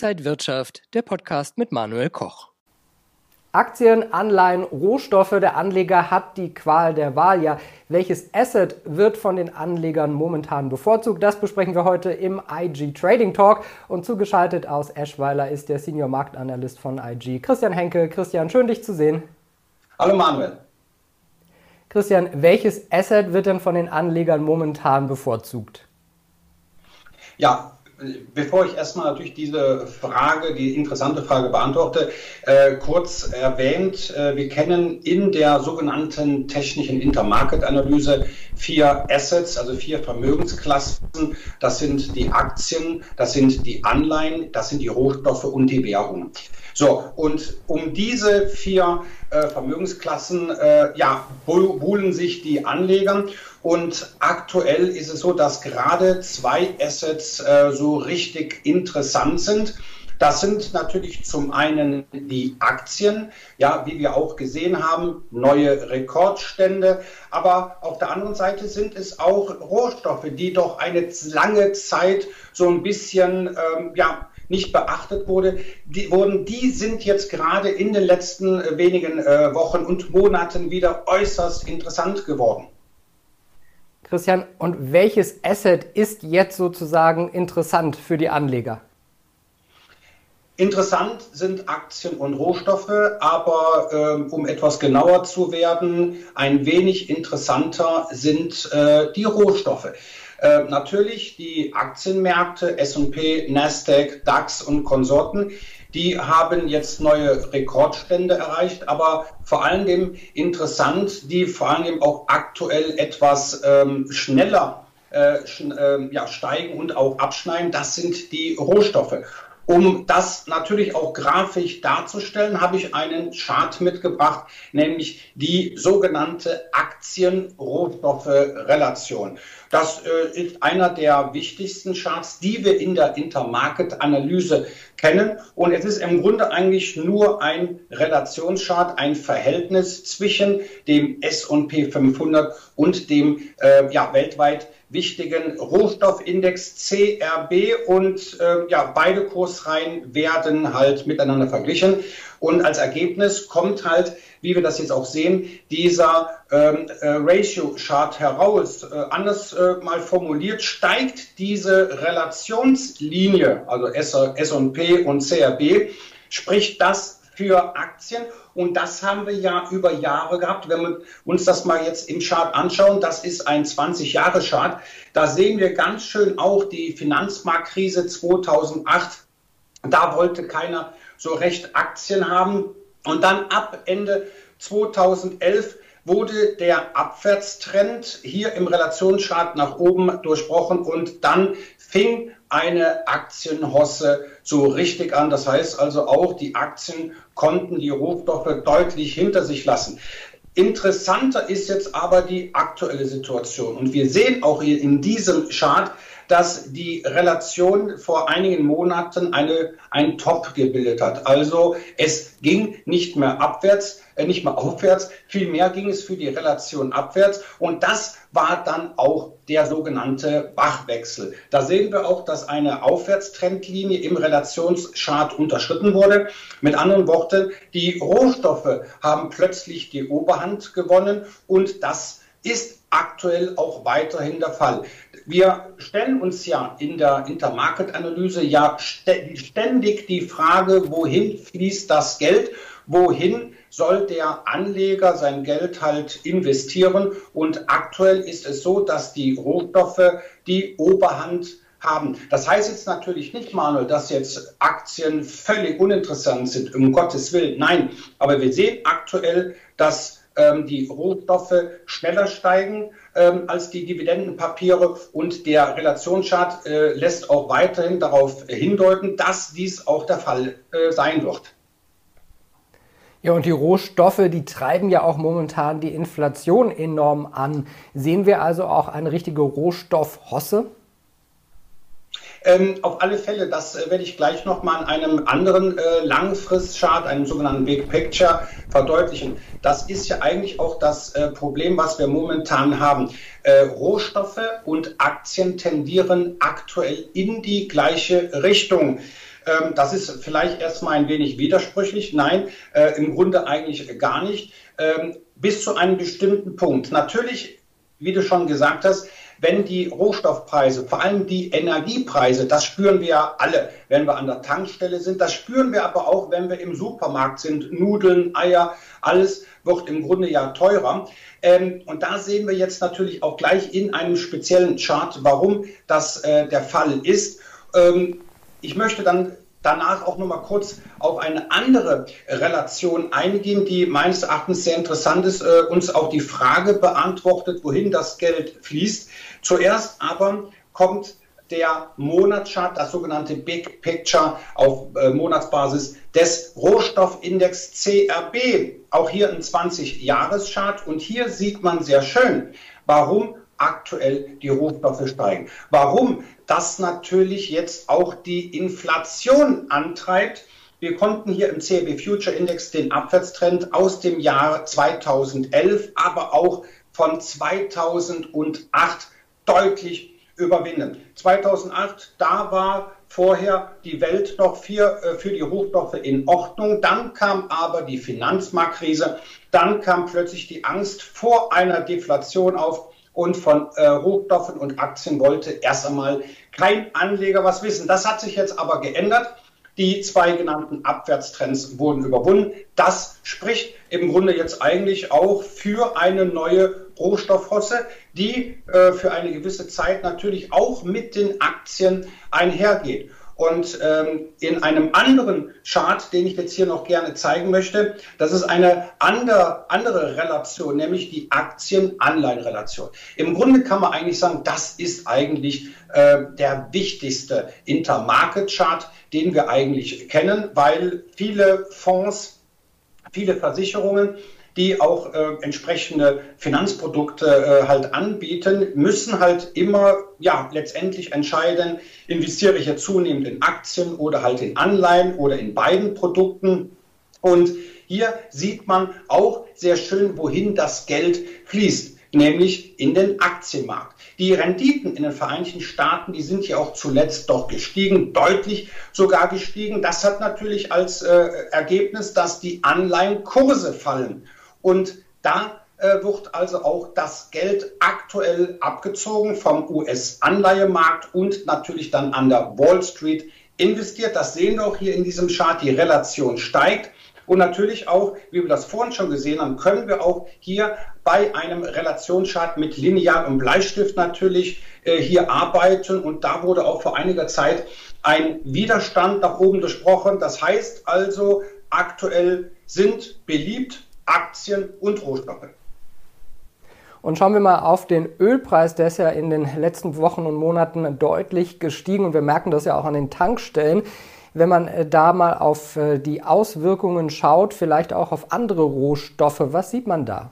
Inside Wirtschaft, der Podcast mit Manuel Koch. Aktien, Anleihen, Rohstoffe, der Anleger hat die Qual der Wahl. Ja, welches Asset wird von den Anlegern momentan bevorzugt? Das besprechen wir heute im IG Trading Talk. Und zugeschaltet aus Eschweiler ist der Senior Marktanalyst von IG, Christian Henke. Christian, schön dich zu sehen. Hallo Manuel. Christian, welches Asset wird denn von den Anlegern momentan bevorzugt? Ja, bevor ich erstmal natürlich diese Frage, die interessante Frage beantworte, äh, kurz erwähnt, äh, wir kennen in der sogenannten technischen Intermarket-Analyse vier Assets, also vier Vermögensklassen. Das sind die Aktien, das sind die Anleihen, das sind die Rohstoffe und die Währungen. So, und um diese vier äh, Vermögensklassen äh, ja, buhlen sich die Anleger. Und aktuell ist es so, dass gerade zwei Assets äh, so richtig interessant sind. Das sind natürlich zum einen die Aktien, ja, wie wir auch gesehen haben, neue Rekordstände. Aber auf der anderen Seite sind es auch Rohstoffe, die doch eine lange Zeit so ein bisschen, ähm, ja, nicht beachtet wurde, die, wurden, die sind jetzt gerade in den letzten äh, wenigen äh, Wochen und Monaten wieder äußerst interessant geworden. Christian, und welches Asset ist jetzt sozusagen interessant für die Anleger? Interessant sind Aktien und Rohstoffe, aber ähm, um etwas genauer zu werden, ein wenig interessanter sind äh, die Rohstoffe. Äh, natürlich die Aktienmärkte, S&P, Nasdaq, DAX und Konsorten, die haben jetzt neue Rekordstände erreicht, aber vor allem interessant, die vor allem auch aktuell etwas ähm, schneller äh, sch äh, ja, steigen und auch abschneiden. Das sind die Rohstoffe. Um das natürlich auch grafisch darzustellen, habe ich einen Chart mitgebracht, nämlich die sogenannte Aktien-Rohstoffe-Relation. Das äh, ist einer der wichtigsten Charts, die wir in der Intermarket-Analyse kennen. Und es ist im Grunde eigentlich nur ein Relationschart, ein Verhältnis zwischen dem S&P 500 und dem äh, ja, weltweit wichtigen Rohstoffindex CRB und äh, ja, beide Kursreihen werden halt miteinander verglichen und als Ergebnis kommt halt, wie wir das jetzt auch sehen, dieser ähm, äh, Ratio-Chart heraus. Äh, anders äh, mal formuliert, steigt diese Relationslinie, also S&P und CRB, spricht das für Aktien und das haben wir ja über Jahre gehabt. Wenn wir uns das mal jetzt im Chart anschauen, das ist ein 20-Jahre-Chart. Da sehen wir ganz schön auch die Finanzmarktkrise 2008. Da wollte keiner so recht Aktien haben. Und dann ab Ende 2011 wurde der Abwärtstrend hier im Relationschart nach oben durchbrochen und dann fing eine Aktienhosse so richtig an. Das heißt also auch, die Aktien konnten die Rohstoffe deutlich hinter sich lassen. Interessanter ist jetzt aber die aktuelle Situation. Und wir sehen auch hier in diesem Chart, dass die Relation vor einigen Monaten eine, ein Top gebildet hat. Also es ging nicht mehr abwärts, äh, nicht mehr aufwärts, vielmehr ging es für die Relation abwärts. Und das war dann auch der sogenannte Bachwechsel. Da sehen wir auch, dass eine Aufwärtstrendlinie im Relationschart unterschritten wurde. Mit anderen Worten, die Rohstoffe haben plötzlich die Oberhand gewonnen und das ist aktuell auch weiterhin der Fall. Wir stellen uns ja in der Intermarket-Analyse ja ständig die Frage, wohin fließt das Geld? Wohin soll der Anleger sein Geld halt investieren? Und aktuell ist es so, dass die Rohstoffe die Oberhand haben. Das heißt jetzt natürlich nicht, Manuel, dass jetzt Aktien völlig uninteressant sind, um Gottes Willen. Nein, aber wir sehen aktuell, dass ähm, die Rohstoffe schneller steigen ähm, als die Dividendenpapiere und der Relationschart äh, lässt auch weiterhin darauf hindeuten, dass dies auch der Fall äh, sein wird. Ja, und die Rohstoffe, die treiben ja auch momentan die Inflation enorm an. Sehen wir also auch eine richtige Rohstoffhosse? Ähm, auf alle Fälle, das äh, werde ich gleich nochmal in einem anderen äh, Langfristchart, einem sogenannten Big Picture, verdeutlichen. Das ist ja eigentlich auch das äh, Problem, was wir momentan haben. Äh, Rohstoffe und Aktien tendieren aktuell in die gleiche Richtung. Ähm, das ist vielleicht erstmal ein wenig widersprüchlich. Nein, äh, im Grunde eigentlich gar nicht. Ähm, bis zu einem bestimmten Punkt. Natürlich, wie du schon gesagt hast, wenn die Rohstoffpreise, vor allem die Energiepreise, das spüren wir ja alle, wenn wir an der Tankstelle sind, das spüren wir aber auch, wenn wir im Supermarkt sind. Nudeln, Eier, alles wird im Grunde ja teurer. Ähm, und da sehen wir jetzt natürlich auch gleich in einem speziellen Chart, warum das äh, der Fall ist. Ähm, ich möchte dann danach auch noch mal kurz auf eine andere Relation eingehen, die meines Erachtens sehr interessant ist, äh, uns auch die Frage beantwortet, wohin das Geld fließt. Zuerst aber kommt der Monatschart, das sogenannte Big Picture auf äh, Monatsbasis des Rohstoffindex CRB. Auch hier ein 20-Jahres-Chart. Und hier sieht man sehr schön, warum aktuell die Rohstoffe steigen. Warum das natürlich jetzt auch die Inflation antreibt. Wir konnten hier im CRB Future Index den Abwärtstrend aus dem Jahr 2011, aber auch von 2008 deutlich überwinden. 2008, da war vorher die Welt noch für, äh, für die Rohstoffe in Ordnung. Dann kam aber die Finanzmarktkrise. Dann kam plötzlich die Angst vor einer Deflation auf und von äh, Rohstoffen und Aktien wollte erst einmal kein Anleger was wissen. Das hat sich jetzt aber geändert. Die zwei genannten Abwärtstrends wurden überwunden. Das spricht im Grunde jetzt eigentlich auch für eine neue Rohstoffhosse, die äh, für eine gewisse Zeit natürlich auch mit den Aktien einhergeht. Und ähm, in einem anderen Chart, den ich jetzt hier noch gerne zeigen möchte, das ist eine andere, andere Relation, nämlich die Aktien-Anleihen-Relation. Im Grunde kann man eigentlich sagen, das ist eigentlich äh, der wichtigste Intermarket-Chart, den wir eigentlich kennen, weil viele Fonds, viele Versicherungen die auch äh, entsprechende Finanzprodukte äh, halt anbieten, müssen halt immer ja letztendlich entscheiden, investiere ich jetzt zunehmend in Aktien oder halt in Anleihen oder in beiden Produkten. Und hier sieht man auch sehr schön, wohin das Geld fließt nämlich in den Aktienmarkt. Die Renditen in den Vereinigten Staaten, die sind ja auch zuletzt doch gestiegen, deutlich sogar gestiegen. Das hat natürlich als äh, Ergebnis, dass die Anleihenkurse fallen. Und da äh, wird also auch das Geld aktuell abgezogen vom US-Anleihemarkt und natürlich dann an der Wall Street investiert. Das sehen wir auch hier in diesem Chart. Die Relation steigt. Und natürlich auch, wie wir das vorhin schon gesehen haben, können wir auch hier bei einem Relationschart mit Lineal und Bleistift natürlich äh, hier arbeiten. Und da wurde auch vor einiger Zeit ein Widerstand nach oben besprochen. Das heißt also, aktuell sind beliebt Aktien und Rohstoffe. Und schauen wir mal auf den Ölpreis, der ist ja in den letzten Wochen und Monaten deutlich gestiegen und wir merken das ja auch an den Tankstellen. Wenn man äh, da mal auf äh, die Auswirkungen schaut, vielleicht auch auf andere Rohstoffe, was sieht man da?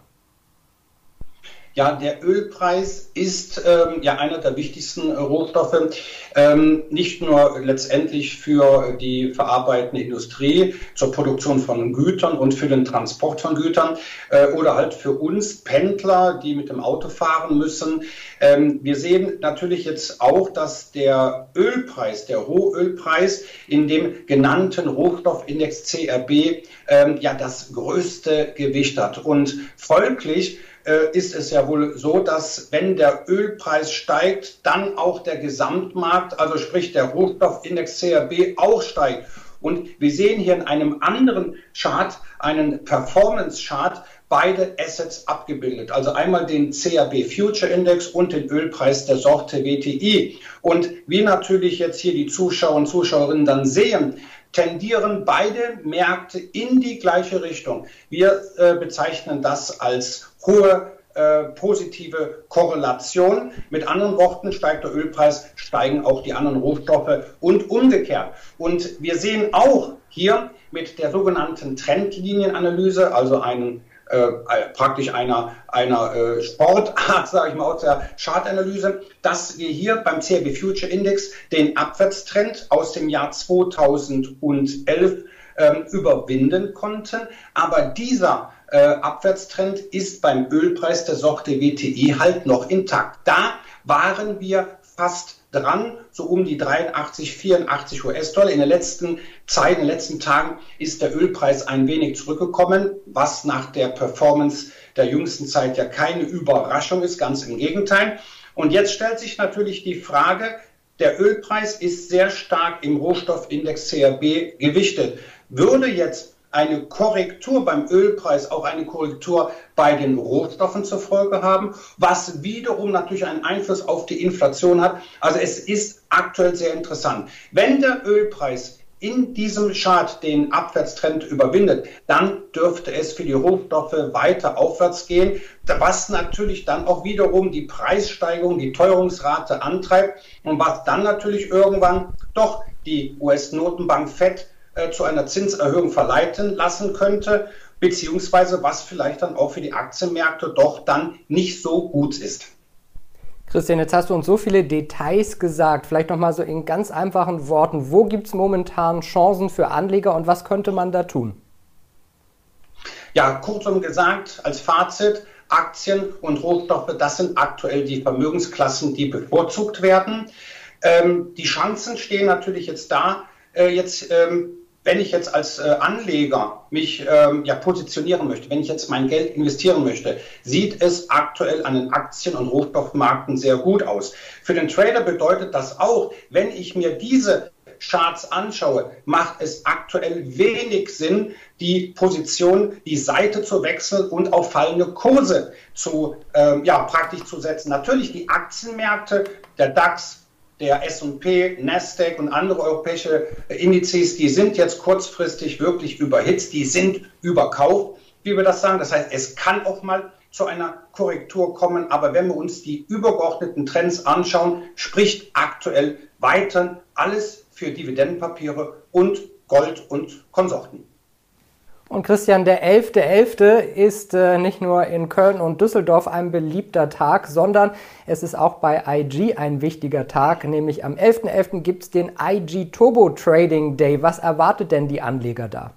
Ja, der Ölpreis ist ähm, ja einer der wichtigsten Rohstoffe, ähm, nicht nur letztendlich für die verarbeitende Industrie zur Produktion von Gütern und für den Transport von Gütern äh, oder halt für uns Pendler, die mit dem Auto fahren müssen. Ähm, wir sehen natürlich jetzt auch, dass der Ölpreis, der Rohölpreis in dem genannten Rohstoffindex CRB ähm, ja das größte Gewicht hat und folglich äh, ist es ja wohl so, dass wenn der Ölpreis steigt, dann auch der Gesamtmarkt, also sprich der Rohstoffindex CRB auch steigt. Und wir sehen hier in einem anderen Chart, einen Performance-Chart, beide Assets abgebildet. Also einmal den CRB Future Index und den Ölpreis der Sorte WTI. Und wie natürlich jetzt hier die Zuschauer und Zuschauerinnen dann sehen, tendieren beide Märkte in die gleiche Richtung. Wir äh, bezeichnen das als hohe äh, positive Korrelation. Mit anderen Worten, steigt der Ölpreis, steigen auch die anderen Rohstoffe und umgekehrt. Und wir sehen auch hier mit der sogenannten Trendlinienanalyse, also einen äh, äh praktisch einer, einer äh, Sportart, sage ich mal, aus der Chartanalyse, dass wir hier beim CRB Future Index den Abwärtstrend aus dem Jahr 2011 ähm, überwinden konnten. Aber dieser äh, Abwärtstrend ist beim Ölpreis der Sorte WTI halt noch intakt. Da waren wir fast dran, so um die 83, 84 US-Dollar. In der letzten Zeit, in den letzten Tagen ist der Ölpreis ein wenig zurückgekommen, was nach der Performance der jüngsten Zeit ja keine Überraschung ist, ganz im Gegenteil. Und jetzt stellt sich natürlich die Frage, der Ölpreis ist sehr stark im Rohstoffindex CRB gewichtet. Würde jetzt eine Korrektur beim Ölpreis auch eine Korrektur bei den Rohstoffen zur Folge haben, was wiederum natürlich einen Einfluss auf die Inflation hat. Also es ist aktuell sehr interessant. Wenn der Ölpreis in diesem Chart den Abwärtstrend überwindet, dann dürfte es für die Rohstoffe weiter aufwärts gehen, was natürlich dann auch wiederum die Preissteigerung, die Teuerungsrate antreibt und was dann natürlich irgendwann doch die US-Notenbank FED äh, zu einer Zinserhöhung verleiten lassen könnte, beziehungsweise was vielleicht dann auch für die Aktienmärkte doch dann nicht so gut ist. Christian, jetzt hast du uns so viele Details gesagt. Vielleicht nochmal so in ganz einfachen Worten. Wo gibt es momentan Chancen für Anleger und was könnte man da tun? Ja, kurzum gesagt, als Fazit, Aktien und Rohstoffe, das sind aktuell die Vermögensklassen, die bevorzugt werden. Ähm, die Chancen stehen natürlich jetzt da, äh, jetzt ähm, wenn ich jetzt als äh, Anleger mich ähm, ja, positionieren möchte, wenn ich jetzt mein Geld investieren möchte, sieht es aktuell an den Aktien- und Rohstoffmärkten sehr gut aus. Für den Trader bedeutet das auch, wenn ich mir diese Charts anschaue, macht es aktuell wenig Sinn, die Position, die Seite zu wechseln und auf fallende Kurse zu, ähm, ja, praktisch zu setzen. Natürlich die Aktienmärkte, der DAX, der S&P, Nasdaq und andere europäische Indizes, die sind jetzt kurzfristig wirklich überhitzt, die sind überkauft, wie wir das sagen. Das heißt, es kann auch mal zu einer Korrektur kommen, aber wenn wir uns die übergeordneten Trends anschauen, spricht aktuell weiter alles für Dividendenpapiere und Gold und Konsorten. Und Christian, der 11.11. .11. ist äh, nicht nur in Köln und Düsseldorf ein beliebter Tag, sondern es ist auch bei IG ein wichtiger Tag, nämlich am 11.11. .11. gibt es den IG Turbo Trading Day. Was erwartet denn die Anleger da?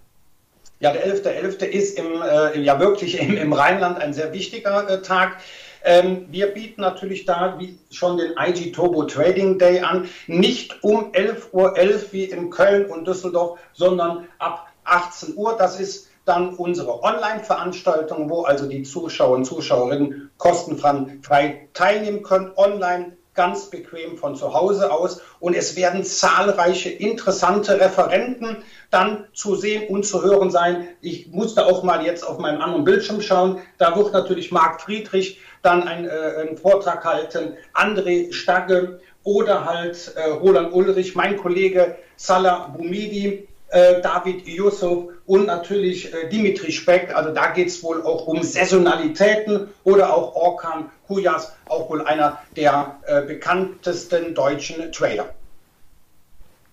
Ja, der 11.11. .11. ist im, äh, ja wirklich im, im, Rheinland ein sehr wichtiger äh, Tag. Ähm, wir bieten natürlich da wie schon den IG Turbo Trading Day an, nicht um 11.11 Uhr .11 wie in Köln und Düsseldorf, sondern ab 18 Uhr. Das ist dann unsere Online-Veranstaltung, wo also die Zuschauer und Zuschauerinnen kostenfrei teilnehmen können, online ganz bequem von zu Hause aus. Und es werden zahlreiche interessante Referenten dann zu sehen und zu hören sein. Ich musste auch mal jetzt auf meinem anderen Bildschirm schauen. Da wird natürlich Marc Friedrich dann ein, äh, einen Vortrag halten, André Stagge oder halt äh, Roland Ulrich, mein Kollege Salah Boumidi, äh, David Yusuf und natürlich äh, Dimitri Speck. Also da geht es wohl auch um Saisonalitäten oder auch Orkan Kujas, auch wohl einer der äh, bekanntesten deutschen Trader.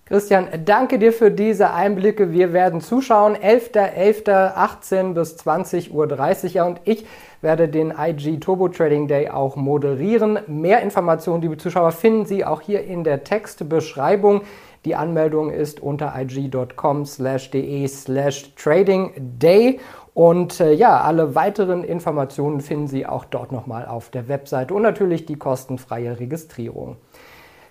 Christian, danke dir für diese Einblicke. Wir werden zuschauen. 11.11.18 bis 20.30 Uhr. Ja, und ich werde den IG Turbo Trading Day auch moderieren. Mehr Informationen, liebe Zuschauer, finden Sie auch hier in der Textbeschreibung. Die Anmeldung ist unter ig.com slash de slash trading day. Und äh, ja, alle weiteren Informationen finden Sie auch dort nochmal auf der Webseite und natürlich die kostenfreie Registrierung.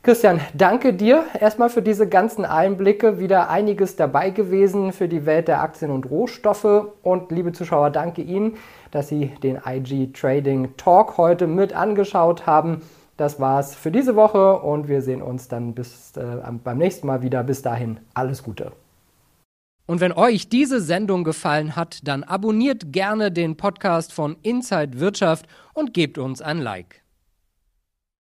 Christian, danke dir erstmal für diese ganzen Einblicke. Wieder einiges dabei gewesen für die Welt der Aktien und Rohstoffe. Und liebe Zuschauer, danke Ihnen, dass Sie den IG Trading Talk heute mit angeschaut haben. Das war's für diese Woche und wir sehen uns dann bis äh, beim nächsten Mal wieder. Bis dahin, alles Gute. Und wenn euch diese Sendung gefallen hat, dann abonniert gerne den Podcast von Inside Wirtschaft und gebt uns ein Like.